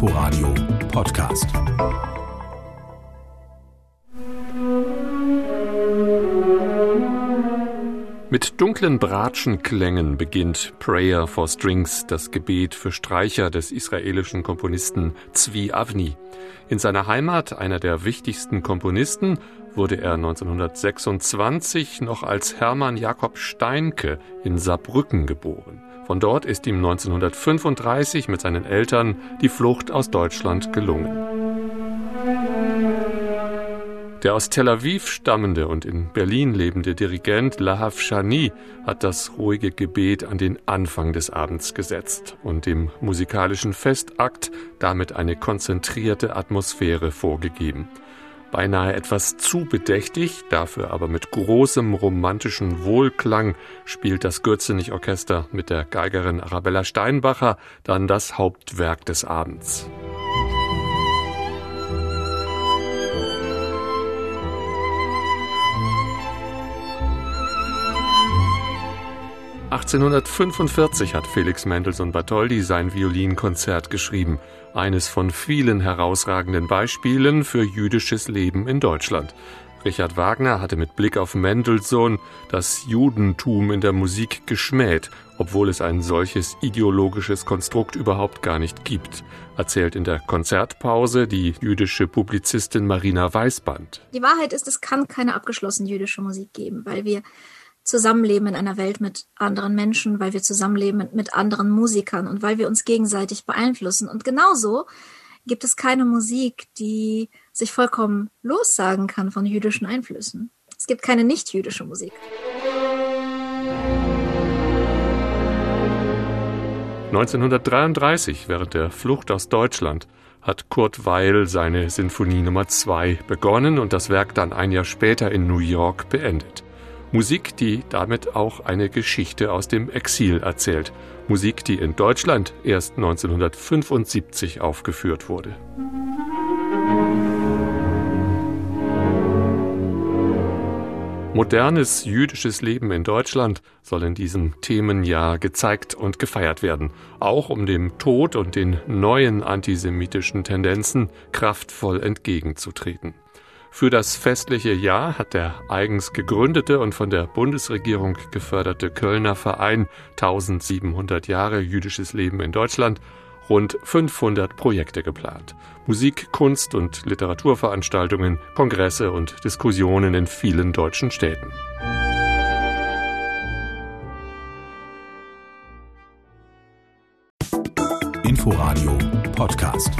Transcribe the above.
Inforadio Podcast. Mit dunklen Bratschenklängen beginnt Prayer for Strings, das Gebet für Streicher des israelischen Komponisten Zvi Avni. In seiner Heimat, einer der wichtigsten Komponisten, wurde er 1926 noch als Hermann Jakob Steinke in Saarbrücken geboren. Von dort ist ihm 1935 mit seinen Eltern die Flucht aus Deutschland gelungen. Der aus Tel Aviv stammende und in Berlin lebende Dirigent Lahav Shani hat das ruhige Gebet an den Anfang des Abends gesetzt und dem musikalischen Festakt damit eine konzentrierte Atmosphäre vorgegeben. Beinahe etwas zu bedächtig, dafür aber mit großem romantischen Wohlklang spielt das Gürzenich-Orchester mit der Geigerin Arabella Steinbacher dann das Hauptwerk des Abends. 1845 hat Felix Mendelssohn Bartholdy sein Violinkonzert geschrieben, eines von vielen herausragenden Beispielen für jüdisches Leben in Deutschland. Richard Wagner hatte mit Blick auf Mendelssohn das Judentum in der Musik geschmäht, obwohl es ein solches ideologisches Konstrukt überhaupt gar nicht gibt, erzählt in der Konzertpause die jüdische Publizistin Marina Weißband. Die Wahrheit ist, es kann keine abgeschlossene jüdische Musik geben, weil wir zusammenleben in einer Welt mit anderen Menschen, weil wir zusammenleben mit anderen Musikern und weil wir uns gegenseitig beeinflussen. Und genauso gibt es keine Musik, die sich vollkommen lossagen kann von jüdischen Einflüssen. Es gibt keine nicht-jüdische Musik. 1933, während der Flucht aus Deutschland, hat Kurt Weil seine Sinfonie Nummer 2 begonnen und das Werk dann ein Jahr später in New York beendet. Musik, die damit auch eine Geschichte aus dem Exil erzählt. Musik, die in Deutschland erst 1975 aufgeführt wurde. Modernes jüdisches Leben in Deutschland soll in diesem Themenjahr gezeigt und gefeiert werden, auch um dem Tod und den neuen antisemitischen Tendenzen kraftvoll entgegenzutreten. Für das festliche Jahr hat der eigens gegründete und von der Bundesregierung geförderte Kölner Verein 1700 Jahre jüdisches Leben in Deutschland rund 500 Projekte geplant. Musik, Kunst und Literaturveranstaltungen, Kongresse und Diskussionen in vielen deutschen Städten. Inforadio Podcast.